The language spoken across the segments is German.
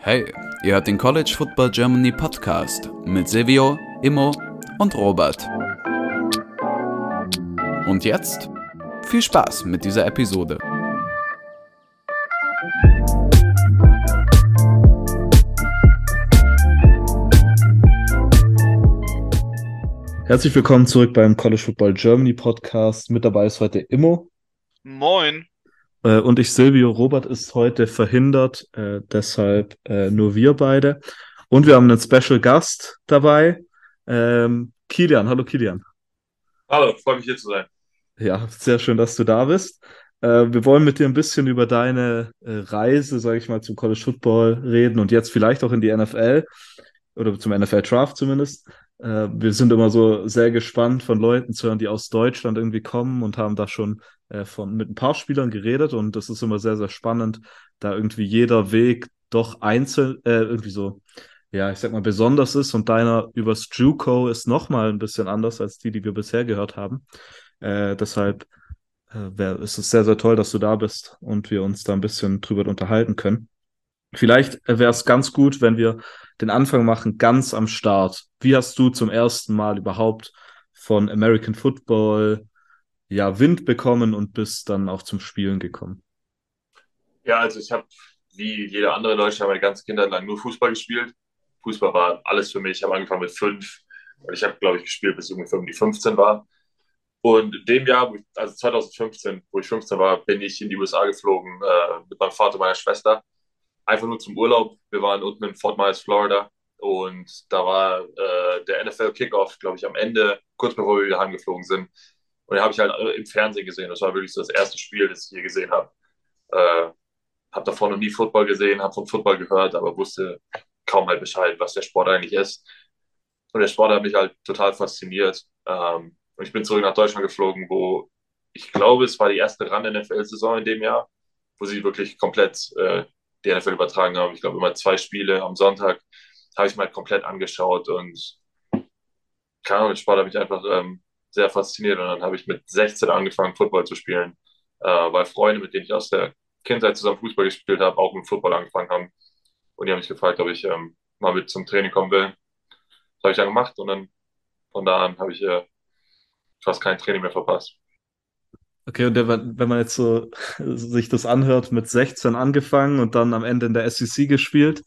Hey, ihr hört den College Football Germany Podcast mit Silvio, Immo und Robert. Und jetzt viel Spaß mit dieser Episode. Herzlich willkommen zurück beim College Football Germany Podcast. Mit dabei ist heute Immo. Moin. Äh, und ich, Silvio. Robert ist heute verhindert, äh, deshalb äh, nur wir beide. Und wir haben einen Special Gast dabei, ähm, Kilian. Hallo Kilian. Hallo, freue mich hier zu sein. Ja, sehr schön, dass du da bist. Äh, wir wollen mit dir ein bisschen über deine äh, Reise, sage ich mal, zum College Football reden und jetzt vielleicht auch in die NFL oder zum NFL Draft zumindest. Äh, wir sind immer so sehr gespannt von Leuten zu hören, die aus Deutschland irgendwie kommen und haben da schon äh, von, mit ein paar Spielern geredet und das ist immer sehr, sehr spannend, da irgendwie jeder Weg doch einzeln, äh, irgendwie so, ja, ich sag mal, besonders ist und deiner übers Juco ist nochmal ein bisschen anders als die, die wir bisher gehört haben. Äh, deshalb äh, wär, ist es sehr, sehr toll, dass du da bist und wir uns da ein bisschen drüber unterhalten können. Vielleicht wäre es ganz gut, wenn wir den Anfang machen, ganz am Start. Wie hast du zum ersten Mal überhaupt von American Football ja, Wind bekommen und bist dann auch zum Spielen gekommen? Ja, also ich habe wie jeder andere Deutsche meine ganze Kindheit lang nur Fußball gespielt. Fußball war alles für mich. Ich habe angefangen mit fünf und ich habe, glaube ich, gespielt, bis ich ungefähr um die 15 war. Und in dem Jahr, also 2015, wo ich 15 war, bin ich in die USA geflogen äh, mit meinem Vater und meiner Schwester einfach nur zum Urlaub. Wir waren unten in Fort Myers, Florida. Und da war äh, der NFL Kickoff, glaube ich, am Ende, kurz bevor wir wieder heimgeflogen sind. Und den habe ich halt im Fernsehen gesehen. Das war wirklich so das erste Spiel, das ich hier gesehen habe. Äh, habe davor noch nie Football gesehen, habe von Football gehört, aber wusste kaum halt Bescheid, was der Sport eigentlich ist. Und der Sport hat mich halt total fasziniert. Ähm, und ich bin zurück nach Deutschland geflogen, wo ich glaube, es war die erste Run-NFL-Saison in dem Jahr, wo sie wirklich komplett äh, die NFL übertragen haben. Ich glaube, immer zwei Spiele am Sonntag habe ich mal komplett angeschaut und keine Ahnung, Sport habe ich einfach ähm, sehr fasziniert und dann habe ich mit 16 angefangen, Football zu spielen, äh, weil Freunde, mit denen ich aus der Kindheit zusammen Fußball gespielt habe, auch mit Football angefangen haben und die haben mich gefragt, ob ich ähm, mal mit zum Training kommen will. Das habe ich dann gemacht und dann von da an habe ich äh, fast kein Training mehr verpasst. Okay, und der, wenn man jetzt so sich das anhört, mit 16 angefangen und dann am Ende in der SEC gespielt,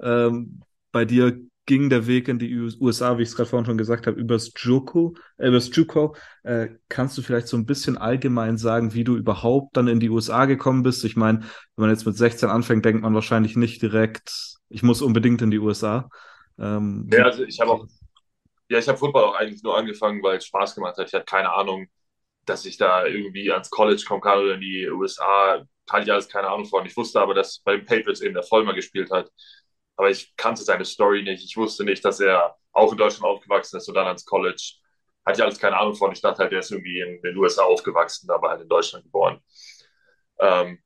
ähm, bei dir ging der Weg in die USA, wie ich es gerade vorhin schon gesagt habe, übers JUCO, äh, übers JUCO. Äh, kannst du vielleicht so ein bisschen allgemein sagen, wie du überhaupt dann in die USA gekommen bist? Ich meine, wenn man jetzt mit 16 anfängt, denkt man wahrscheinlich nicht direkt, ich muss unbedingt in die USA. Ähm, ja, also ich habe auch, ja, ich habe Football auch eigentlich nur angefangen, weil es Spaß gemacht hat. Ich hatte keine Ahnung, dass ich da irgendwie ans College kommen kann oder in die USA, hatte ich alles keine Ahnung von. Ich wusste aber, dass bei den Patriots eben der Vollmer gespielt hat. Aber ich kannte seine Story nicht. Ich wusste nicht, dass er auch in Deutschland aufgewachsen ist und dann ans College. Hatte ich alles keine Ahnung von. Ich dachte halt, er ist irgendwie in den USA aufgewachsen, aber halt in Deutschland geboren. Ähm,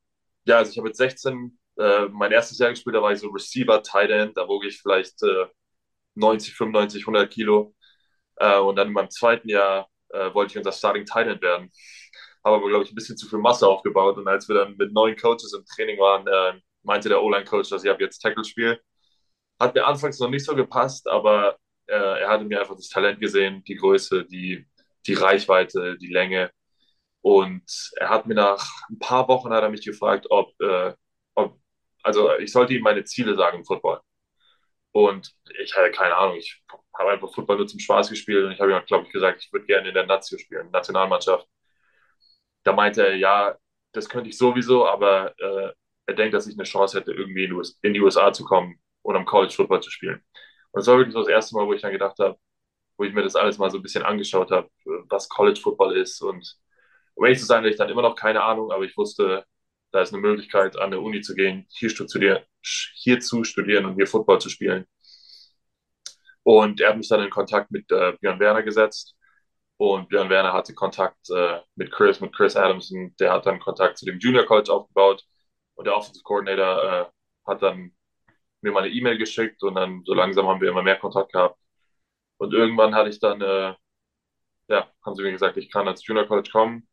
ja, also ich habe mit 16 äh, mein erstes Jahr gespielt, da war ich so Receiver, Tight End, da wog ich vielleicht äh, 90, 95, 100 Kilo. Äh, und dann in meinem zweiten Jahr äh, wollte ich unser Starting Tight End werden. Habe aber, glaube ich, ein bisschen zu viel Masse aufgebaut. Und als wir dann mit neuen Coaches im Training waren, äh, meinte der O-Line-Coach, dass ich ab jetzt Tackle spiele. Hat mir anfangs noch nicht so gepasst, aber äh, er hatte mir einfach das Talent gesehen, die Größe, die, die Reichweite, die Länge. Und er hat mir nach ein paar Wochen hat er mich gefragt, ob, äh, ob also ich sollte ihm meine Ziele sagen im Football. Und ich hatte keine Ahnung, ich habe einfach Football nur zum Spaß gespielt und ich habe ihm, glaube ich, gesagt, ich würde gerne in der Nazio spielen, Nationalmannschaft. Da meinte er, ja, das könnte ich sowieso, aber äh, er denkt, dass ich eine Chance hätte, irgendwie in, US in die USA zu kommen und am College Football zu spielen. Und das war wirklich so das erste Mal, wo ich dann gedacht habe, wo ich mir das alles mal so ein bisschen angeschaut habe, was College Football ist. Und um ehrlich zu sein, hatte ich dann immer noch keine Ahnung, aber ich wusste, da ist eine Möglichkeit, an der Uni zu gehen, hier, studieren, hier zu studieren und hier Football zu spielen. Und er hat mich dann in Kontakt mit äh, Björn Werner gesetzt. Und Björn Werner hatte Kontakt äh, mit Chris, mit Chris Adamson. Der hat dann Kontakt zu dem Junior College aufgebaut. Und der Offensive Coordinator äh, hat dann mir mal eine E-Mail geschickt und dann so langsam haben wir immer mehr Kontakt gehabt. Und irgendwann hatte ich dann, äh, ja, haben sie mir gesagt, ich kann als Junior College kommen.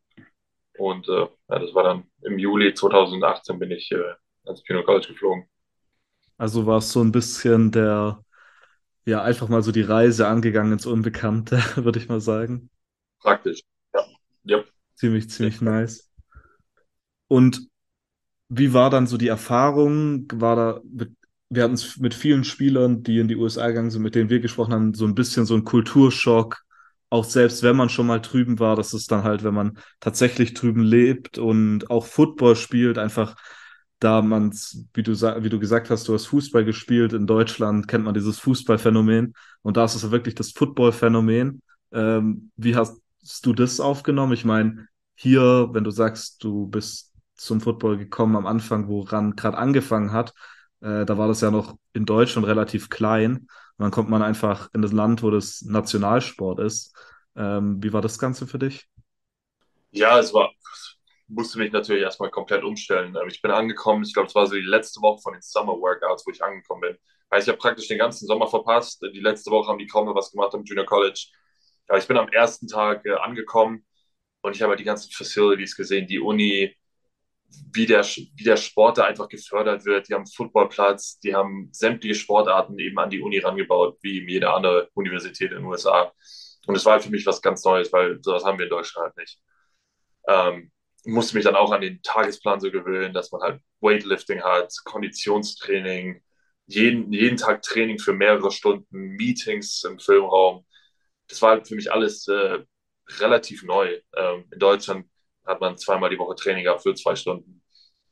Und äh, ja, das war dann im Juli 2018 bin ich äh, ans Junior College geflogen. Also war es so ein bisschen der, ja, einfach mal so die Reise angegangen ins Unbekannte, würde ich mal sagen. Praktisch, ja. Yep. Ziemlich, ziemlich ja. nice. Und wie war dann so die Erfahrung? War da, wir hatten es mit vielen Spielern, die in die USA gegangen sind, mit denen wir gesprochen haben, so ein bisschen so ein Kulturschock. Auch selbst wenn man schon mal drüben war, das ist dann halt, wenn man tatsächlich drüben lebt und auch Football spielt, einfach da man wie du, wie du gesagt hast, du hast Fußball gespielt in Deutschland, kennt man dieses Fußballphänomen und da ist es wirklich das Footballphänomen. Ähm, wie hast du das aufgenommen? Ich meine, hier, wenn du sagst, du bist zum Football gekommen am Anfang, woran gerade angefangen hat, äh, da war das ja noch in Deutschland relativ klein. Und dann kommt man einfach in das Land, wo das Nationalsport ist. Ähm, wie war das Ganze für dich? Ja, es war, musste mich natürlich erstmal komplett umstellen. Ähm, ich bin angekommen, ich glaube, es war so die letzte Woche von den Summer Workouts, wo ich angekommen bin. ich habe praktisch den ganzen Sommer verpasst. Die letzte Woche haben die kaum noch was gemacht am Junior College. Aber ich bin am ersten Tag äh, angekommen und ich habe halt die ganzen Facilities gesehen, die Uni, wie der, wie der Sport da einfach gefördert wird. Die haben Footballplatz, die haben sämtliche Sportarten eben an die Uni rangebaut, wie jede andere Universität in den USA. Und es war halt für mich was ganz Neues, weil sowas haben wir in Deutschland halt nicht. Ähm, musste mich dann auch an den Tagesplan so gewöhnen, dass man halt Weightlifting hat, Konditionstraining, jeden, jeden Tag Training für mehrere Stunden, Meetings im Filmraum. Das war halt für mich alles äh, relativ neu. Ähm, in Deutschland hat man zweimal die Woche Training gehabt für zwei Stunden.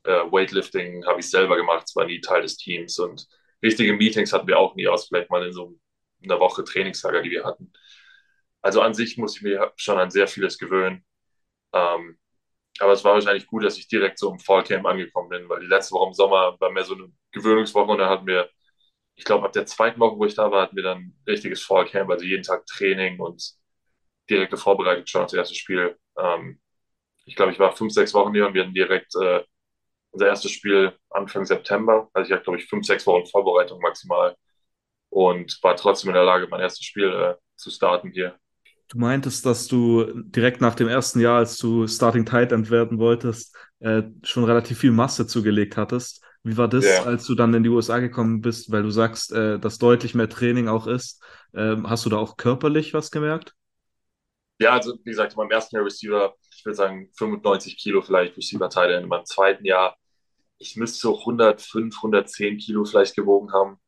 Äh, Weightlifting habe ich selber gemacht, es war nie Teil des Teams und richtige Meetings hatten wir auch nie aus, vielleicht mal in so einer Woche Trainingslager, die wir hatten. Also an sich muss ich mir schon an sehr vieles gewöhnen. Ähm, aber es war wahrscheinlich gut, dass ich direkt so im Fallcamp angekommen bin, weil die letzte Woche im Sommer war mehr so eine Gewöhnungswoche und dann hatten wir, ich glaube, ab der zweiten Woche, wo ich da war, hatten wir dann richtiges Fallcamp, also jeden Tag Training und direkte Vorbereitung schon aufs erste Spiel. Ähm, ich glaube, ich war fünf, sechs Wochen hier und wir hatten direkt äh, unser erstes Spiel Anfang September. Also ich hatte, glaube ich, fünf, sechs Wochen Vorbereitung maximal und war trotzdem in der Lage, mein erstes Spiel äh, zu starten hier. Du meintest, dass du direkt nach dem ersten Jahr, als du Starting Tight End werden wolltest, äh, schon relativ viel Masse zugelegt hattest. Wie war das, yeah. als du dann in die USA gekommen bist, weil du sagst, äh, dass deutlich mehr Training auch ist? Ähm, hast du da auch körperlich was gemerkt? Ja, also wie gesagt, in meinem ersten Jahr Receiver, ich würde sagen 95 Kilo vielleicht Receiver-Teile. In meinem zweiten Jahr, ich müsste so 105, 110 Kilo vielleicht gewogen haben.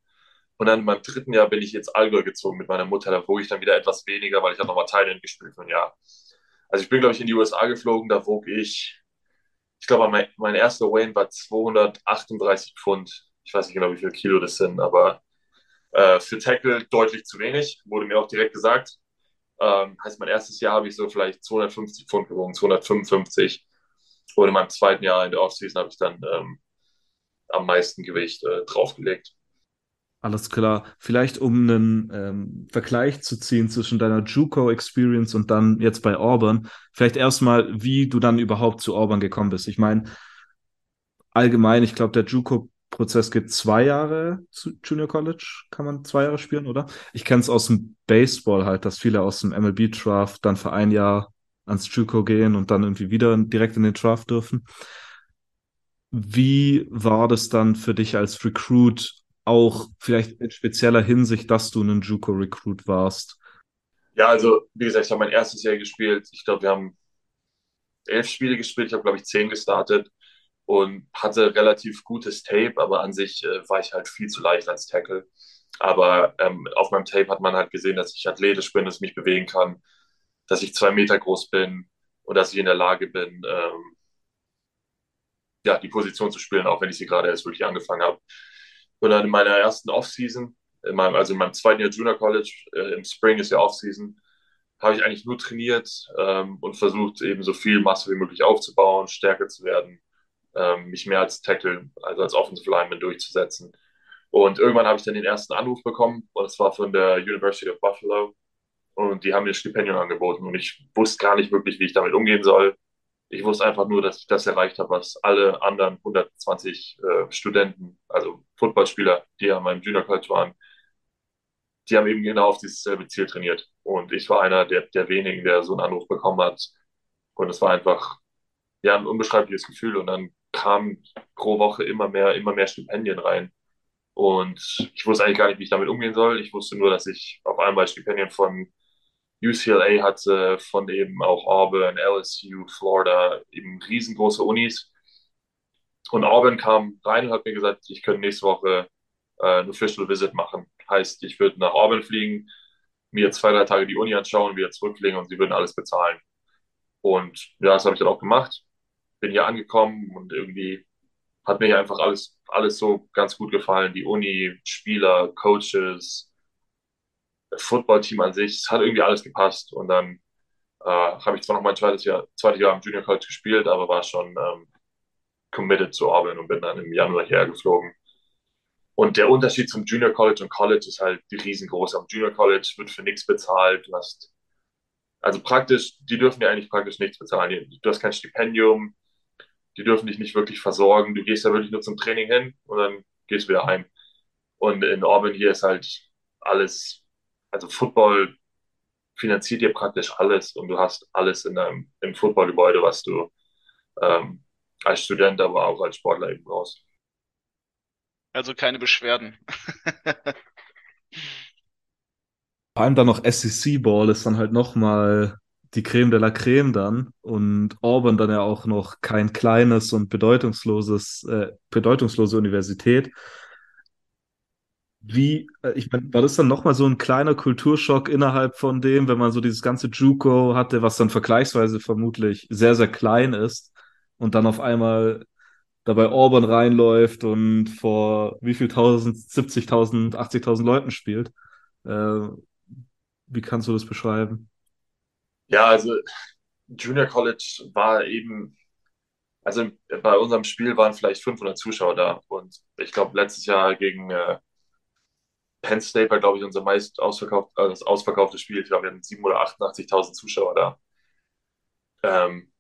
Und dann meinem dritten Jahr bin ich ins Allgäu gezogen mit meiner Mutter. Da wog ich dann wieder etwas weniger, weil ich habe nochmal Thailand gespielt für ein Jahr. Also ich bin, glaube ich, in die USA geflogen. Da wog ich, ich glaube, mein, mein erster Wayne war 238 Pfund. Ich weiß nicht genau, wie viel Kilo das sind, aber äh, für Tackle deutlich zu wenig, wurde mir auch direkt gesagt. Ähm, heißt, mein erstes Jahr habe ich so vielleicht 250 Pfund gewogen, 255. Und in meinem zweiten Jahr in der Offseason habe ich dann ähm, am meisten Gewicht äh, draufgelegt. Alles klar. Vielleicht um einen ähm, Vergleich zu ziehen zwischen deiner JUCO-Experience und dann jetzt bei Auburn. Vielleicht erstmal, wie du dann überhaupt zu Auburn gekommen bist. Ich meine, allgemein, ich glaube, der JUCO-Prozess geht zwei Jahre zu Junior College. Kann man zwei Jahre spielen, oder? Ich kenne es aus dem Baseball halt, dass viele aus dem MLB-Draft dann für ein Jahr ans JUCO gehen und dann irgendwie wieder direkt in den Draft dürfen. Wie war das dann für dich als Recruit auch vielleicht in spezieller Hinsicht, dass du ein JUCO-Recruit warst? Ja, also wie gesagt, ich habe mein erstes Jahr gespielt. Ich glaube, wir haben elf Spiele gespielt. Ich habe, glaube ich, zehn gestartet und hatte relativ gutes Tape, aber an sich äh, war ich halt viel zu leicht als Tackle. Aber ähm, auf meinem Tape hat man halt gesehen, dass ich athletisch bin, dass ich mich bewegen kann, dass ich zwei Meter groß bin und dass ich in der Lage bin, ähm, ja, die Position zu spielen, auch wenn ich sie gerade erst wirklich angefangen habe. Und dann in meiner ersten Offseason, in meinem, also in meinem zweiten Jahr Junior College, äh, im Spring ist ja Offseason, habe ich eigentlich nur trainiert ähm, und versucht, eben so viel Masse wie möglich aufzubauen, stärker zu werden, ähm, mich mehr als Tackle, also als Offensive Lineman durchzusetzen. Und irgendwann habe ich dann den ersten Anruf bekommen und es war von der University of Buffalo. Und die haben mir ein Stipendium angeboten und ich wusste gar nicht wirklich, wie ich damit umgehen soll. Ich wusste einfach nur, dass ich das erreicht habe, was alle anderen 120 äh, Studenten, also Footballspieler, die an meinem Junior College waren, die haben eben genau auf dieses selbe Ziel trainiert. Und ich war einer der, der wenigen, der so einen Anruf bekommen hat. Und es war einfach ja, ein unbeschreibliches Gefühl. Und dann kamen pro Woche immer mehr, immer mehr Stipendien rein. Und ich wusste eigentlich gar nicht, wie ich damit umgehen soll. Ich wusste nur, dass ich auf einmal Stipendien von UCLA hatte, von eben auch Auburn, LSU, Florida, eben riesengroße Unis. Und Auburn kam rein und hat mir gesagt, ich könnte nächste Woche äh, ein Official Visit machen. Heißt, ich würde nach Auburn fliegen, mir zwei, drei Tage die Uni anschauen, wieder zurückfliegen und sie würden alles bezahlen. Und ja, das habe ich dann auch gemacht. Bin hier angekommen und irgendwie hat mir hier einfach alles, alles so ganz gut gefallen. Die Uni, Spieler, Coaches, Footballteam an sich, es hat irgendwie alles gepasst. Und dann äh, habe ich zwar noch mein zweites Jahr, zweites Jahr im Junior College gespielt, aber war schon ähm, committed zu Auburn und bin dann im Januar hierher geflogen. Und der Unterschied zum Junior College und College ist halt riesengroß. Am Junior College wird für nichts bezahlt. Du hast, also praktisch, die dürfen dir eigentlich praktisch nichts bezahlen. Du hast kein Stipendium, die dürfen dich nicht wirklich versorgen. Du gehst da wirklich nur zum Training hin und dann gehst du wieder heim. Und in Auburn hier ist halt alles, also Football finanziert dir praktisch alles und du hast alles in deinem im Footballgebäude, was du ähm, als Student, aber auch als Sportler eben brauchst. Also keine Beschwerden. Vor allem dann noch SEC-Ball ist dann halt nochmal die Creme de la Creme dann und Auburn dann ja auch noch kein kleines und bedeutungsloses, äh, bedeutungslose Universität. Wie, äh, ich meine, war das dann nochmal so ein kleiner Kulturschock innerhalb von dem, wenn man so dieses ganze JUCO hatte, was dann vergleichsweise vermutlich sehr, sehr klein ist und dann auf einmal dabei Auburn reinläuft und vor wie viel tausend, 70.000, 80.000 Leuten spielt. Äh, wie kannst du das beschreiben? Ja, also Junior College war eben, also bei unserem Spiel waren vielleicht 500 Zuschauer da und ich glaube letztes Jahr gegen äh, Penn State war, glaube ich, unser meist ausverkauft, äh, das ausverkaufte Spiel. Ich glaube, wir hatten 7.000 oder 88.000 Zuschauer da. Ähm,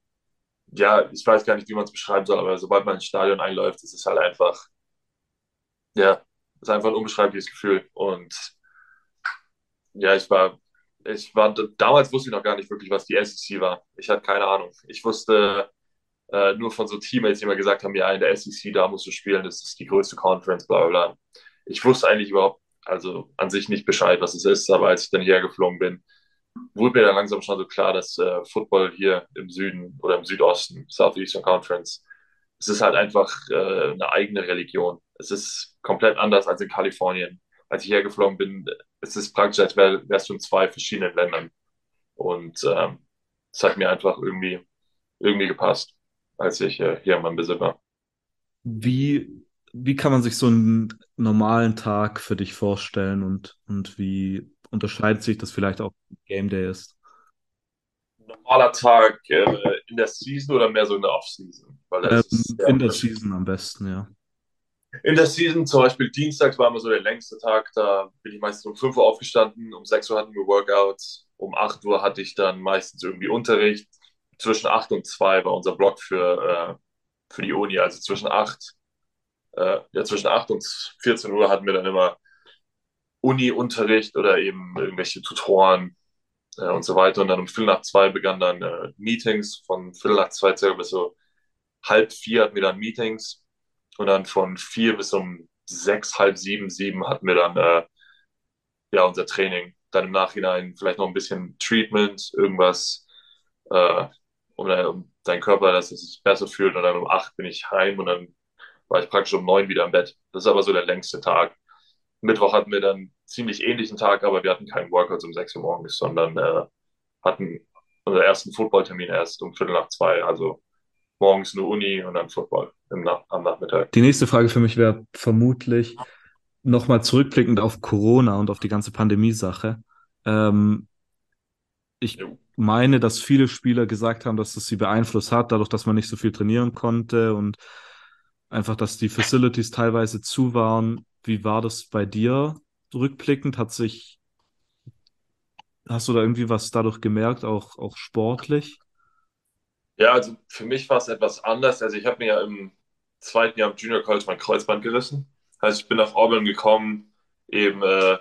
ja, ich weiß gar nicht, wie man es beschreiben soll, aber sobald man ins Stadion einläuft, ist es halt einfach, ja, ist einfach ein unbeschreibliches Gefühl. Und ja, ich war, ich war, damals wusste ich noch gar nicht wirklich, was die SEC war. Ich hatte keine Ahnung. Ich wusste äh, nur von so Teammates, die mir gesagt haben, ja, in der SEC, da musst du spielen, das ist die größte Conference, bla bla bla. Ich wusste eigentlich überhaupt, also an sich nicht Bescheid, was es ist, aber als ich dann hierher geflogen bin, wurde mir dann langsam schon so klar, dass äh, Football hier im Süden oder im Südosten, Southeastern Conference, es ist halt einfach äh, eine eigene Religion. Es ist komplett anders als in Kalifornien. Als ich hergeflogen bin, es ist praktisch, als wär, wärst du in zwei verschiedenen Ländern. Und ähm, es hat mir einfach irgendwie, irgendwie gepasst, als ich äh, hier in meinem Besitz war. Wie, wie kann man sich so einen normalen Tag für dich vorstellen und, und wie unterscheidet sich das vielleicht auch Game Day ist? Normaler Tag äh, in der Season oder mehr so in der Off-Season? Ähm, in der Season am besten, ja. In der Season, zum Beispiel Dienstags war immer so der längste Tag, da bin ich meistens um 5 Uhr aufgestanden, um 6 Uhr hatten wir Workouts, um 8 Uhr hatte ich dann meistens irgendwie Unterricht. Zwischen 8 und 2 war unser Block für, äh, für die Uni, also zwischen 8, äh, ja, zwischen 8 und 14 Uhr hatten wir dann immer Uni-Unterricht oder eben irgendwelche Tutoren äh, und so weiter. Und dann um Viertel nach zwei begannen dann äh, Meetings, von Viertel nach zwei circa bis so halb vier hatten wir dann Meetings und dann von vier bis um sechs, halb sieben, sieben hatten wir dann äh, ja unser Training. Dann im Nachhinein vielleicht noch ein bisschen Treatment, irgendwas, äh, um, um deinen Körper, dass es sich besser fühlt. Und dann um acht bin ich heim und dann war ich praktisch um neun wieder im Bett. Das ist aber so der längste Tag. Mittwoch hatten wir dann ziemlich ähnlichen Tag, aber wir hatten keinen Workout um 6 Uhr morgens, sondern äh, hatten unseren ersten Footballtermin erst um Viertel nach zwei. Also morgens nur Uni und dann Football im Nach am Nachmittag. Die nächste Frage für mich wäre vermutlich nochmal zurückblickend auf Corona und auf die ganze Pandemie-Sache. Ähm, ich jo. meine, dass viele Spieler gesagt haben, dass es sie beeinflusst hat, dadurch, dass man nicht so viel trainieren konnte und einfach, dass die Facilities teilweise zu waren. Wie war das bei dir? rückblickend hat sich, hast du da irgendwie was dadurch gemerkt, auch, auch sportlich? Ja, also für mich war es etwas anders. Also ich habe mir ja im zweiten Jahr im Junior College mein Kreuzband gerissen. Also ich bin auf Auburn gekommen, eben äh,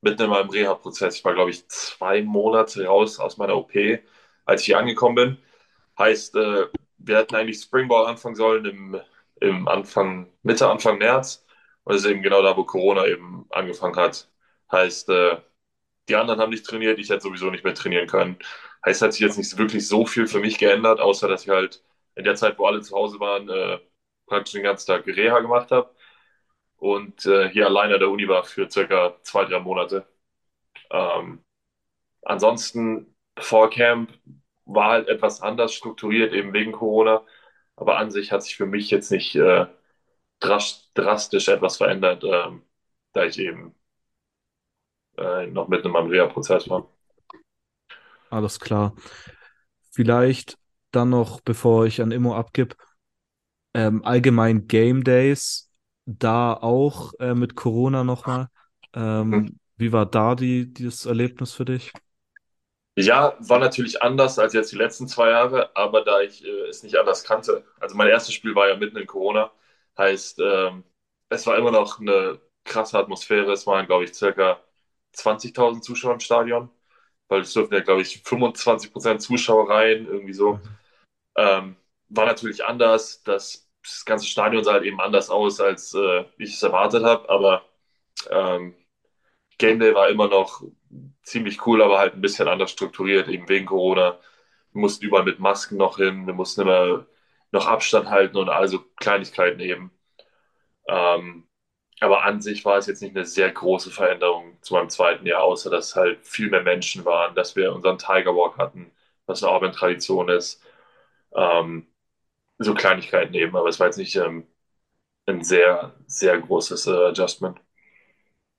mitten in meinem Reha-Prozess. Ich war, glaube ich, zwei Monate raus aus meiner OP, als ich hier angekommen bin. Heißt, äh, wir hätten eigentlich Springball anfangen sollen im, im Anfang, Mitte, Anfang März. Und das ist eben genau da, wo Corona eben angefangen hat. Heißt, äh, die anderen haben nicht trainiert, ich hätte sowieso nicht mehr trainieren können. Heißt, hat sich jetzt nicht wirklich so viel für mich geändert, außer dass ich halt in der Zeit, wo alle zu Hause waren, äh, praktisch den ganzen Tag Reha gemacht habe und äh, hier alleine an der Uni war für circa zwei, drei Monate. Ähm, ansonsten vor Camp war halt etwas anders strukturiert, eben wegen Corona. Aber an sich hat sich für mich jetzt nicht äh, drastisch etwas verändert, ähm, da ich eben äh, noch mitten im Reha-Prozess war. Alles klar. Vielleicht dann noch, bevor ich an Immo abgib, ähm, allgemein Game Days, da auch äh, mit Corona nochmal. Ähm, mhm. Wie war da die, dieses Erlebnis für dich? Ja, war natürlich anders als jetzt die letzten zwei Jahre, aber da ich äh, es nicht anders kannte. Also mein erstes Spiel war ja mitten in Corona, heißt, ähm, es war immer noch eine krasse Atmosphäre. Es waren, glaube ich, circa 20.000 Zuschauer im Stadion, weil es dürften ja, glaube ich, 25% Zuschauer rein, irgendwie so. Mhm. Ähm, war natürlich anders. Das, das, ganze Stadion sah halt eben anders aus, als äh, ich es erwartet habe, aber ähm, Game Day war immer noch ziemlich cool, aber halt ein bisschen anders strukturiert, eben wegen Corona. Wir mussten überall mit Masken noch hin, wir mussten immer noch Abstand halten und also Kleinigkeiten eben. Ähm, aber an sich war es jetzt nicht eine sehr große Veränderung zu meinem zweiten Jahr, außer dass halt viel mehr Menschen waren, dass wir unseren Tiger Walk hatten, was eine Auburn-Tradition ist. Ähm, so Kleinigkeiten eben, aber es war jetzt nicht ähm, ein sehr, sehr großes äh, Adjustment.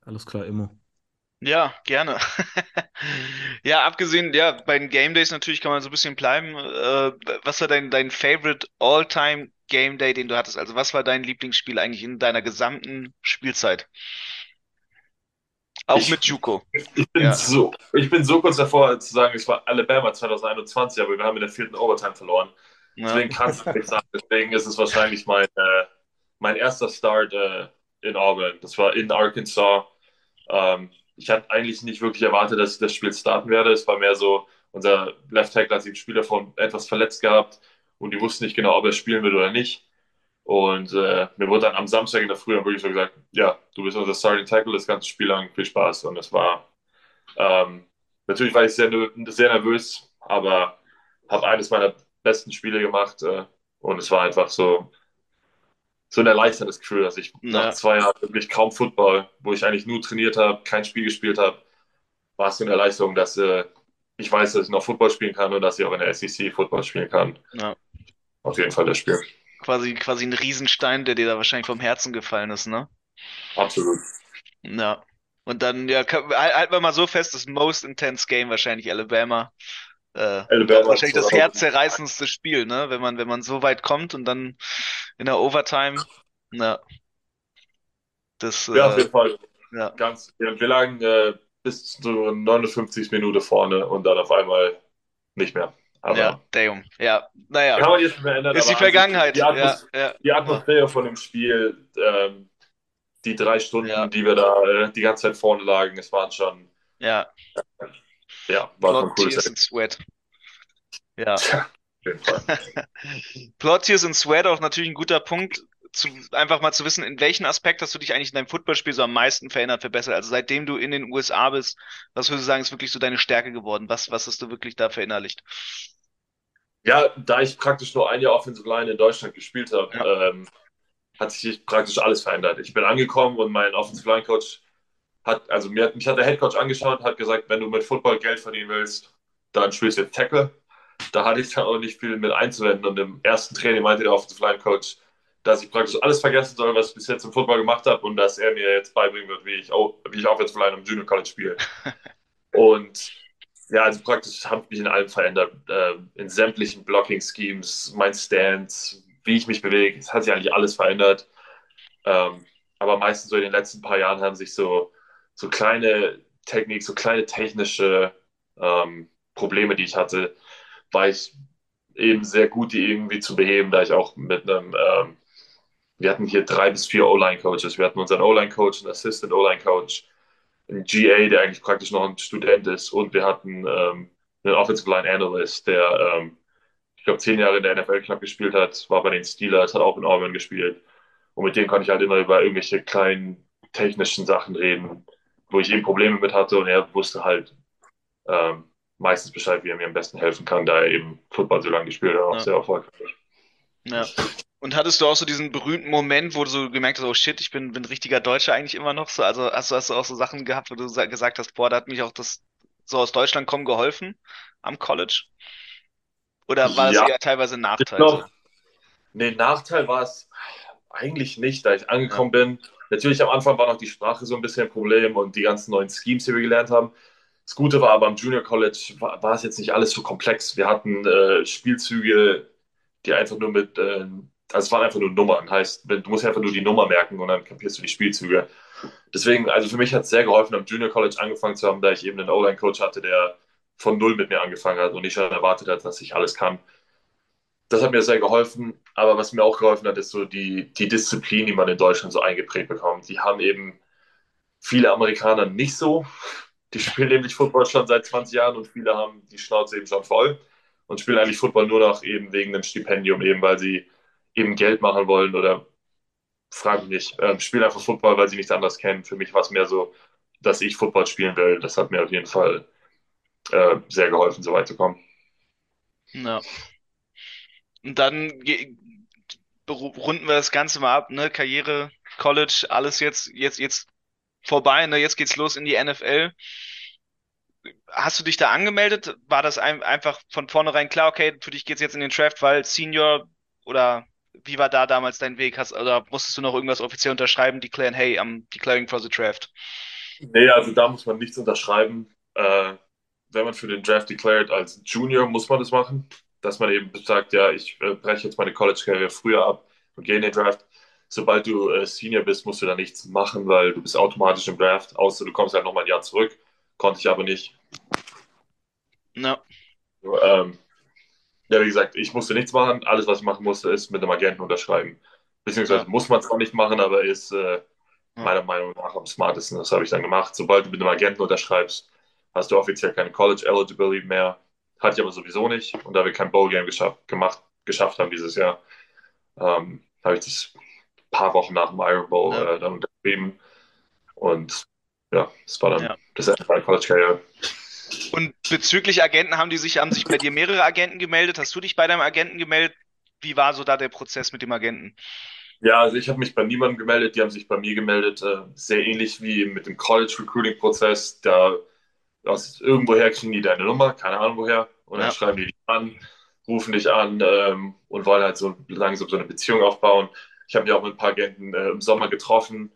Alles klar, Immo. Ja, gerne. Ja, abgesehen, ja, bei den Game Days natürlich kann man so ein bisschen bleiben. Äh, was war dein, dein Favorite All-Time Game Day, den du hattest? Also was war dein Lieblingsspiel eigentlich in deiner gesamten Spielzeit? Auch Ich, mit Juco. ich, bin Ja, so, ich bin so kurz davor zu sagen, es war Alabama 2021, aber wir haben in der vierten Overtime verloren. ja, Deswegen kann es nicht sein. Deswegen ist es wahrscheinlich mein, äh, mein erster Start äh, in Auburn. Das war in Arkansas. Ähm, ich hatte eigentlich nicht wirklich erwartet, dass ich das Spiel starten werde. Es war mehr so, unser Left Tackle hat sich im Spiel davon etwas verletzt gehabt und die wussten nicht genau, ob er spielen will oder nicht. Und äh, mir wurde dann am Samstag in der Früh dann wirklich so gesagt, ja, du bist unser Starting Tackle das ganze Spiel lang, viel Spaß. Und es war, ähm, natürlich war ich sehr, sehr nervös, aber habe eines meiner besten Spiele gemacht äh, und es war einfach so, so ein erleichterndes Gefühl, dass ich nach ja, zwei Jahren wirklich kaum Football, wo ich eigentlich nur trainiert habe, kein Spiel gespielt habe, war es so eine Erleichterung, dass äh, ich weiß, dass ich noch Football spielen kann und dass ich auch in der SEC Football spielen kann. ja. Auf jeden Fall das Spiel. Quasi, quasi ein Riesenstein, der dir da wahrscheinlich vom Herzen gefallen ist, ne? Absolut. Ja. Und dann, ja, halt- halten wir mal so fest, das most intense Game wahrscheinlich Alabama. Äh, wahrscheinlich das 2000. herzzerreißendste Spiel, ne? Wenn man, wenn man so weit kommt und dann in der Overtime, na, das, Ja, auf äh, jeden Fall. ja, Ganz, wir, lagen äh, bis zur 59. Minute vorne und dann auf einmal nicht mehr. ja, Aber damn. Ja, naja, kann man jetzt nicht mehr ändern, ist die sich Vergangenheit. die, Ja, Atmos ja, die ja, Atmosphäre von dem Spiel, ähm, die drei Stunden, ja, die wir da äh, die ganze Zeit vorne lagen, es waren schon, ja. Ja, war ein cooles Tears and Sweat. Ja. Tja, auf jeden Fall. Blood, Tears and Sweat auch natürlich ein guter Punkt, zu, einfach mal zu wissen, in welchen Aspekt hast du dich eigentlich in deinem Footballspiel so am meisten verändert, verbessert? Also seitdem du in den USA bist, was würdest du sagen, ist wirklich so deine Stärke geworden? Was, was hast du wirklich da verinnerlicht? Ja, da ich praktisch nur ein Jahr Offensive Line in Deutschland gespielt habe, Ja, ähm, hat sich praktisch alles verändert. Ich bin angekommen und mein Offensive Line Coach hat, also mir, hat- mich hat der Head Coach angeschaut und hat gesagt, wenn du mit Football Geld verdienen willst, dann spielst du jetzt Tackle. Da hatte ich dann auch nicht viel mit einzuwenden und im ersten Training meinte der Offensive Line Coach, dass ich praktisch alles vergessen soll, was ich bis jetzt im Football gemacht habe und dass er mir jetzt beibringen wird, wie ich, auch, wie ich Offensive Line im Junior College spiele. Und ja, also praktisch habe ich mich in allem verändert. Äh, in sämtlichen Blocking-Schemes, mein Stance, wie ich mich bewege. Es hat sich eigentlich alles verändert. Ähm, aber meistens so in den letzten paar Jahren haben sich so, so kleine Technik, so kleine technische ähm, Probleme, die ich hatte, war ich eben sehr gut, die irgendwie zu beheben, da ich auch mit einem, ähm, wir hatten hier drei bis vier O-Line-Coaches. Wir hatten unseren O-Line-Coach, einen Assistant O-Line-Coach, einen GA, der eigentlich praktisch noch ein Student ist, und wir hatten ähm, einen Offensive Line Analyst, der ähm, ich glaube, zehn Jahre in der NFL knapp gespielt hat, war bei den Steelers, hat auch in Auburn gespielt. Und mit dem konnte ich halt immer über irgendwelche kleinen technischen Sachen reden, wo ich eben Probleme mit hatte und er wusste halt ähm, meistens Bescheid, wie er mir am besten helfen kann, da er eben Football so lange gespielt hat, auch Ja. sehr erfolgreich. Ja. Und hattest du auch so diesen berühmten Moment, wo du so gemerkt hast, oh shit, ich bin, bin richtiger Deutscher eigentlich immer noch so? Also hast du, hast du auch so Sachen gehabt, wo du sa- gesagt hast, boah, da hat mich auch das so aus Deutschland kommen geholfen am College? Oder war es Ja. eher teilweise ein Nachteil? Genau. Nee, Nachteil war es eigentlich nicht, da ich angekommen bin. Natürlich am Anfang war noch die Sprache so ein bisschen ein Problem und die ganzen neuen Schemes, die wir gelernt haben. Das Gute war aber am Junior College war, war es jetzt nicht alles so komplex. Wir hatten äh, Spielzüge, die einfach nur mit, äh, also es waren einfach nur Nummern. Heißt, du musst einfach nur die Nummer merken und dann kapierst du die Spielzüge. Deswegen, also für mich hat es sehr geholfen, am Junior College angefangen zu haben, da ich eben einen O-Line-Coach hatte, der von null mit mir angefangen hat und nicht schon erwartet hat, dass ich alles kann das hat mir sehr geholfen. Aber was mir auch geholfen hat, ist so die, die Disziplin, die man in Deutschland so eingeprägt bekommt. Die haben eben viele Amerikaner nicht so. Die spielen nämlich Football schon seit 20 Jahren und viele haben die Schnauze eben schon voll und spielen eigentlich Football nur noch eben wegen einem Stipendium, eben weil sie eben Geld machen wollen oder frage mich nicht, ähm, spielen einfach Football, weil sie nichts anderes kennen. Für mich war es mehr so, dass ich Football spielen will. Das hat mir auf jeden Fall äh, sehr geholfen, so weit zu kommen. Ja. Und dann runden wir das Ganze mal ab, ne? Karriere, College, alles jetzt, jetzt, jetzt vorbei, ne? Jetzt geht's los in die NFL. Hast du dich da angemeldet? War das ein, einfach von vornherein klar, okay, für dich geht's jetzt in den Draft, weil Senior oder wie war da damals dein Weg? Hast, oder musstest du noch irgendwas offiziell unterschreiben, declaren, hey, I'm declaring for the draft? Nee, also da muss man nichts unterschreiben. Äh, wenn man für den Draft declared als Junior, muss man das machen. Dass man eben sagt, ja, ich äh, breche jetzt meine College-Karriere früher ab und gehe in den Draft. Sobald du äh, Senior bist, musst du da nichts machen, weil du bist automatisch im Draft, außer du kommst halt nochmal ein Jahr zurück. Konnte ich aber nicht. Ja, Ähm, ja, wie gesagt, ich musste nichts machen. Alles, was ich machen musste, ist mit einem Agenten unterschreiben. Beziehungsweise Ja. muss man zwar nicht machen, aber ist äh, meiner Meinung nach am smartesten. Das habe ich dann gemacht. Sobald du mit einem Agenten unterschreibst, hast du offiziell keine College Eligibility mehr. Hatte ich aber sowieso nicht. Und da wir kein Bowl Game geschafft, gemacht, geschafft haben dieses Jahr, ähm, habe ich das ein paar Wochen nach dem Iron Bowl Ja. äh, dann unterschrieben. Und ja, das war dann Ja. das Ende meiner College-Karriere. Und bezüglich Agenten haben die sich, haben sich bei dir mehrere Agenten gemeldet? Hast du dich bei deinem Agenten gemeldet? Wie war so da der Prozess mit dem Agenten? Ja, also ich habe mich bei niemandem gemeldet, die haben sich bei mir gemeldet. Äh, sehr ähnlich wie mit dem College Recruiting Prozess. Da aus irgendwoher kriegen die deine Nummer, keine Ahnung woher, und dann Ja. schreiben die dich an, rufen dich an ähm, und wollen halt so langsam so eine Beziehung aufbauen. Ich habe mich auch mit ein paar Agenten äh, im Sommer getroffen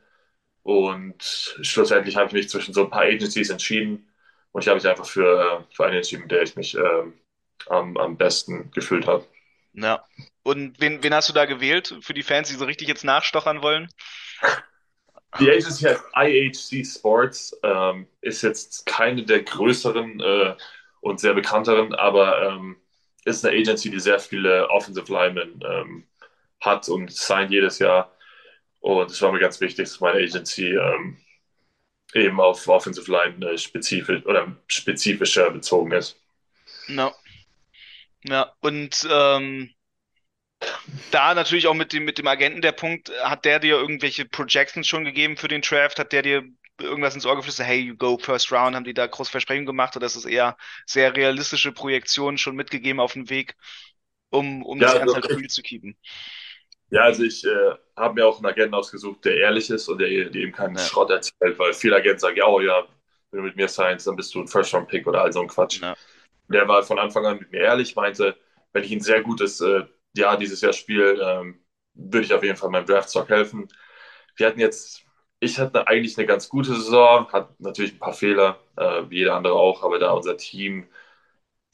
und schlussendlich habe ich mich zwischen so ein paar Agencies entschieden und ich habe mich einfach für, äh, für eine entschieden, mit der ich mich ähm, am, am besten gefühlt habe. Ja. Und wen, wen hast du da gewählt für die Fans, die so richtig jetzt nachstochern wollen? Die Agency heißt IHC Sports, ähm, ist jetzt keine der größeren äh, und sehr bekannteren, aber ähm, ist eine Agency, die sehr viele Offensive Linemen ähm, hat und signed jedes Jahr. Und es war mir ganz wichtig, dass meine Agency ähm, eben auf Offensive Line äh, spezifisch oder spezifischer bezogen ist. Ja. Ja, und ähm, da natürlich auch mit dem, mit dem Agenten der Punkt, hat der dir irgendwelche Projections schon gegeben für den Draft? Hat der dir irgendwas ins Ohr geflüstert? Hey, you go first round? Haben die da groß Versprechen gemacht oder ist es eher sehr realistische Projektionen schon mitgegeben auf dem Weg, um, um Ja, das Ganze also- halt real zu keepen? Ja, also ich äh, habe mir auch einen Agenten ausgesucht, der ehrlich ist und der, der eben keinen Ja. Schrott erzählt, weil viele Agenten sagen, ja, oh ja, wenn du mit mir signst, dann bist du ein First-Round-Pick oder all so ein Quatsch. Ja. Der war von Anfang an mit mir ehrlich, meinte, wenn ich ein sehr gutes äh, Jahr dieses Jahr spiele, ähm, würde ich auf jeden Fall meinem Draftstock helfen. Wir hatten jetzt, ich hatte eigentlich eine ganz gute Saison, hat natürlich ein paar Fehler, äh, wie jeder andere auch, aber da unser Team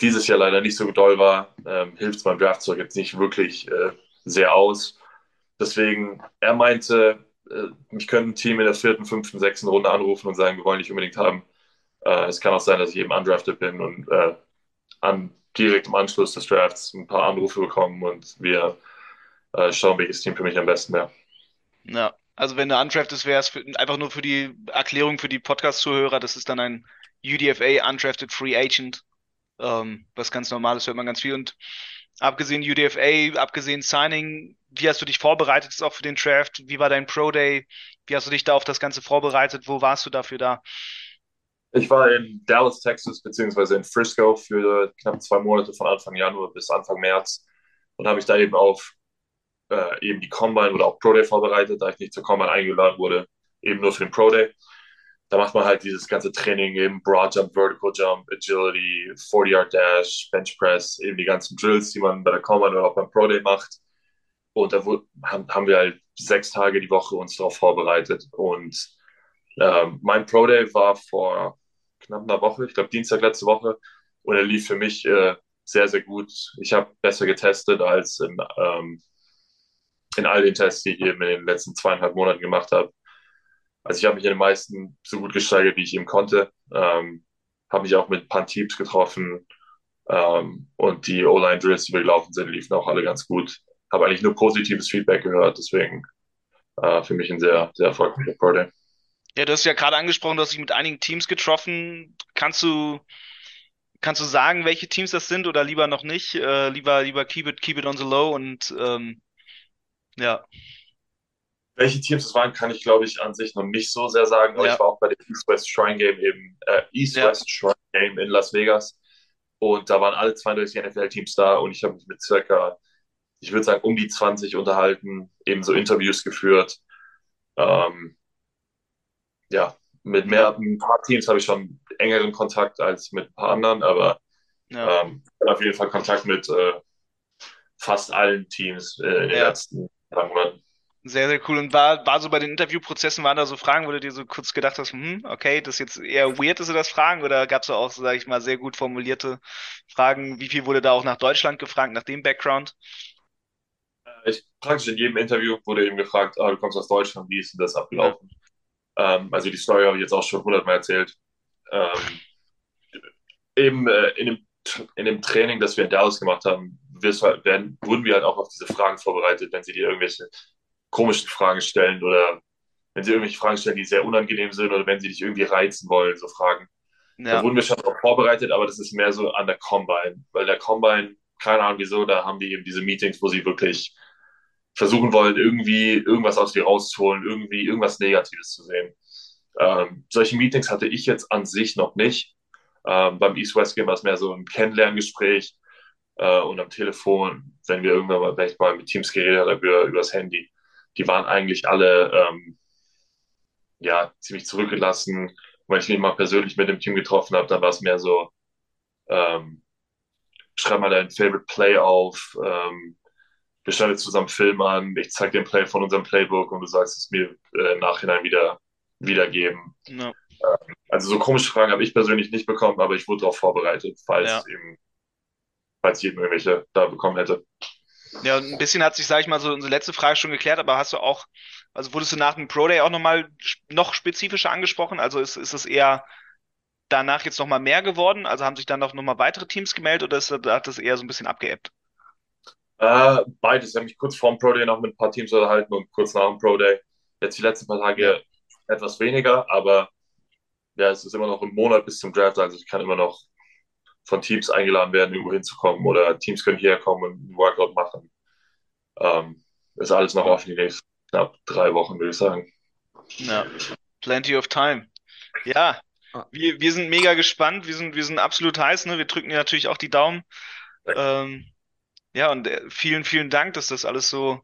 dieses Jahr leider nicht so doll war, ähm, hilft es meinem Draftstock jetzt nicht wirklich äh, sehr aus. Deswegen, er meinte, äh, mich könnte ein Team in der vierten, fünften, sechsten Runde anrufen und sagen, wir wollen dich unbedingt haben. Äh, es kann auch sein, dass ich eben undrafted bin und äh, an, direkt im Anschluss des Drafts ein paar Anrufe bekommen und wir äh, schauen, welches Team für mich am besten wäre. Ja, also wenn du undrafted wärst, für, einfach nur für die Erklärung für die Podcast-Zuhörer, das ist dann ein UDFA, Undrafted Free Agent, ähm, was ganz normal ist, hört man ganz viel. Und abgesehen UDFA, abgesehen Signing, wie hast du dich vorbereitet auch für den Draft? Wie war dein Pro Day? Wie hast du dich da auf das Ganze vorbereitet? Wo warst du dafür da? Ich war in Dallas, Texas, beziehungsweise in Frisco für knapp zwei Monate von Anfang Januar bis Anfang März und habe ich da eben auf äh, eben die Combine oder auch Pro Day vorbereitet, da ich nicht zur Combine eingeladen wurde, eben nur für den Pro Day. Da macht man halt dieses ganze Training eben Broad Jump, Vertical Jump, Agility, 40-Yard Dash, Bench Press, eben die ganzen Drills, die man bei der Combine oder auch beim Pro Day macht. Und da haben wir halt sechs Tage die Woche uns darauf vorbereitet. Und ähm, mein Pro Day war vor knapp einer Woche, ich glaube Dienstag letzte Woche. Und er lief für mich äh, sehr, sehr gut. Ich habe besser getestet als in, ähm, in all den Tests, die ich eben in den letzten zweieinhalb Monaten gemacht habe. Also ich habe mich in den meisten so gut gesteigert, wie ich eben konnte. Ähm, habe mich auch mit ein paar Teams getroffen. Ähm, und die O-Line-Drills, die wir gelaufen sind, liefen auch alle ganz gut. Habe eigentlich nur positives Feedback gehört. Deswegen äh, für mich ein sehr, sehr erfolgreicher Pro. Ja, du hast ja gerade angesprochen, du hast dich mit einigen Teams getroffen. Kannst du, kannst du sagen, welche Teams das sind oder lieber noch nicht? Äh, lieber, lieber keep it, keep it on the low und ähm, ja. Welche Teams es waren, kann ich glaube ich an sich noch nicht so sehr sagen, aber ja. ich war auch bei dem East-West Shrine Game eben, äh, East-West ja. Shrine Game in Las Vegas und da waren alle 32 NFL-Teams da und ich habe mich mit circa, ich würde sagen, um die 20 unterhalten, eben so Interviews geführt. Ähm, ja, mit mehr, ein paar Teams habe ich schon engeren Kontakt als mit ein paar anderen, aber ja. ähm, auf jeden Fall Kontakt mit äh, fast allen Teams äh, in den ja. letzten Monaten. Sehr, sehr cool. Und war, war so bei den Interviewprozessen, waren da so Fragen, wo du dir so kurz gedacht hast, hm, okay, das ist jetzt eher weird, dass du das fragen, oder gab es auch, sage ich mal, sehr gut formulierte Fragen? Wie viel wurde da auch nach Deutschland gefragt, nach dem Background? Äh, ich praktisch in jedem Interview wurde eben gefragt, ah, du kommst aus Deutschland, wie ist denn das abgelaufen? Ähm, also die Story habe ich jetzt auch schon hundertmal erzählt. Ähm, eben äh, in, dem, in dem Training, das wir in Dallas gemacht haben, halt, werden, wurden wir halt auch auf diese Fragen vorbereitet, wenn sie dir irgendwelche komischen Fragen stellen oder wenn sie irgendwelche Fragen stellen, die sehr unangenehm sind oder wenn sie dich irgendwie reizen wollen, so Fragen. Ja. Da wurden wir schon darauf vorbereitet, aber das ist mehr so an der Combine, weil der Combine, keine Ahnung wieso, da haben die eben diese Meetings, wo sie wirklich versuchen wollen, irgendwie irgendwas aus dir rauszuholen, irgendwie irgendwas Negatives zu sehen. Ähm, solche Meetings hatte ich jetzt an sich noch nicht. Ähm, beim East-West Game war es mehr so ein Kennenlerngespräch äh, und am Telefon, wenn wir irgendwann mal, vielleicht mal mit Teams geredet haben, über, über das Handy, die waren eigentlich alle ähm, ja, ziemlich zurückgelassen. Wenn ich mich mal persönlich mit dem Team getroffen habe, dann war es mehr so, ähm, schreib mal dein Favorite Play auf, ähm, wir schauen jetzt zusammen Film an, ich zeige dir ein Play von unserem Playbook und du sagst es mir äh, im Nachhinein wieder wiedergeben. No. Ähm, also so komische Fragen habe ich persönlich nicht bekommen, aber ich wurde darauf vorbereitet, falls ja. eben, falls ich irgendwelche da bekommen hätte. Ja, ein bisschen hat sich, sage ich mal, so unsere letzte Frage schon geklärt, aber hast du auch, also wurdest du nach dem Pro Day auch nochmal noch spezifischer angesprochen? Also ist, ist es eher danach jetzt nochmal mehr geworden? Also haben sich dann noch nochmal weitere Teams gemeldet oder ist, hat das eher so ein bisschen abgeebbt? Äh, beides. Ich habe mich kurz vor dem Pro Day noch mit ein paar Teams unterhalten und kurz nach dem Pro Day. Jetzt die letzten paar Tage etwas weniger, aber ja, es ist immer noch ein Monat bis zum Draft, also ich kann immer noch von Teams eingeladen werden, irgendwo hinzukommen oder Teams können hierher kommen und einen Workout machen. Ähm, ist alles noch offen die nächsten knapp drei Wochen, würde ich sagen. Ja, plenty of time. Ja, wir, wir sind mega gespannt, wir sind, wir sind absolut heiß, ne? Wir drücken dir natürlich auch die Daumen. Ähm, ja, und äh, vielen, vielen Dank, dass das alles so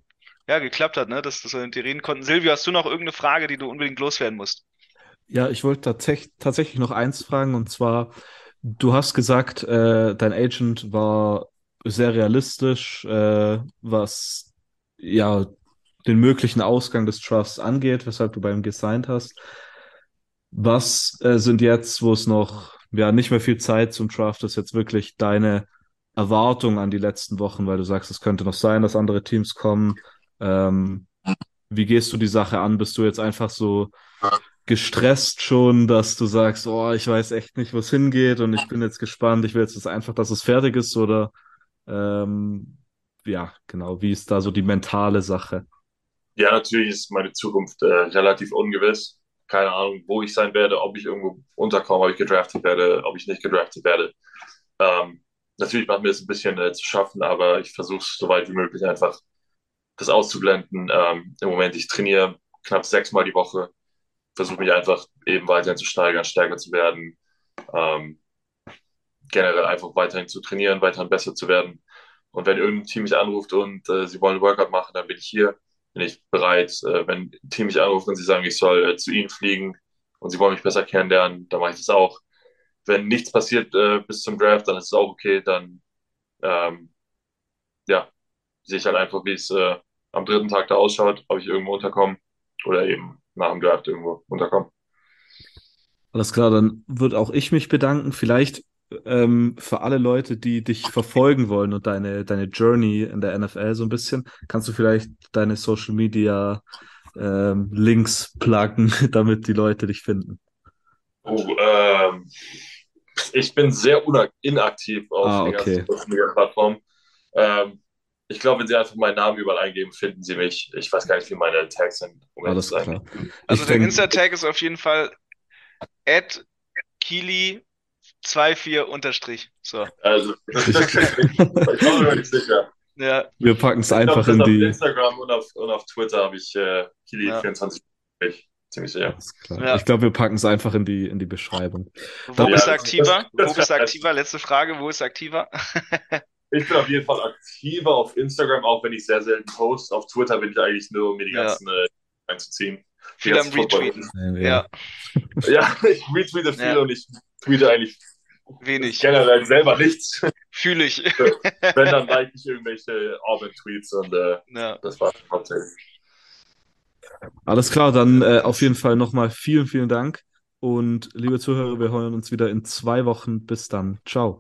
ja, geklappt hat, ne? dass, dass wir mit dir reden konnten. Silvio, hast du noch irgendeine Frage, die du unbedingt loswerden musst? Ja, ich wollte tatsächlich, tatsächlich noch eins fragen und zwar, du hast gesagt, äh, dein Agent war sehr realistisch, äh, was ja den möglichen Ausgang des Trusts angeht, weshalb du bei ihm gesigned hast. Was äh, sind jetzt, wo es noch ja nicht mehr viel Zeit zum Draft ist, jetzt wirklich deine Erwartungen an die letzten Wochen, weil du sagst, es könnte noch sein, dass andere Teams kommen. Ähm, wie gehst du die Sache an? Bist du jetzt einfach so gestresst schon, dass du sagst, oh, ich weiß echt nicht, wo es hingeht und ich bin jetzt gespannt, ich will jetzt einfach, dass es fertig ist oder ähm, ja, genau, wie ist da so die mentale Sache? Ja, natürlich ist meine Zukunft äh, relativ ungewiss. Keine Ahnung, wo ich sein werde, ob ich irgendwo unterkomme, ob ich gedraftet werde, ob ich nicht gedraftet werde. Ähm, natürlich macht mir das ein bisschen äh, zu schaffen, aber ich versuche es so weit wie möglich einfach das auszublenden. Ähm, Im Moment, ich trainiere knapp sechsmal die Woche, versuche mich einfach eben weiterhin zu steigern, stärker zu werden, ähm, generell einfach weiterhin zu trainieren, weiterhin besser zu werden. Und wenn irgendein Team mich anruft und äh, sie wollen einen Workout machen, dann bin ich hier, bin ich bereit. Äh, wenn ein Team mich anruft und sie sagen, ich soll äh, zu ihnen fliegen und sie wollen mich besser kennenlernen, dann mache ich das auch. Wenn nichts passiert äh, bis zum Draft, dann ist es auch okay. Dann ähm, ja, sehe ich halt einfach, wie es äh, am dritten Tag da ausschaut, ob ich irgendwo unterkomme oder eben nach dem Draft irgendwo unterkomme. Alles klar, dann würde auch ich mich bedanken. Vielleicht ähm, für alle Leute, die dich verfolgen wollen und deine, deine Journey in der NFL so ein bisschen, kannst du vielleicht deine Social Media ähm, Links pluggen, damit die Leute dich finden? Oh, ähm, ich bin sehr inaktiv auf ah, den okay. ganzen Social Media Plattformen. Ähm, ich glaube, wenn Sie einfach meinen Namen überall eingeben, finden Sie mich. Ich weiß gar nicht, wie meine Tags sind. Um Alles klar. sein. Also Ich der Insta-Tag ist auf jeden Fall at Kili24 unterstrich. So. Also, ich bin mir nicht sicher. Ja, Wir packen es einfach das in auf die. Instagram und auf, und auf Twitter habe ich äh, Kili24 ziemlich sicher. Ja. Ich glaube, wir packen es einfach in die, in die Beschreibung. wo Ja, bist du das- aktiver? das- Wo bist du aktiver? Letzte Frage, wo ist aktiver? Ich bin auf jeden Fall aktiver auf Instagram, auch wenn ich sehr selten post. Auf Twitter bin ich eigentlich nur, um mir die Ja. ganzen äh, einzuziehen. Viel am Retweeten. Ja, Ja, ich retweete viel Ja. und ich tweete eigentlich wenig. generell selber nichts. Fühle ich. Wenn, dann like ich irgendwelche Auburn-Tweets und äh, Ja. das war hauptsächlich. Alles klar, dann äh, auf jeden Fall nochmal vielen, vielen Dank. Und liebe Zuhörer, wir hören uns wieder in zwei Wochen. Bis dann. Ciao.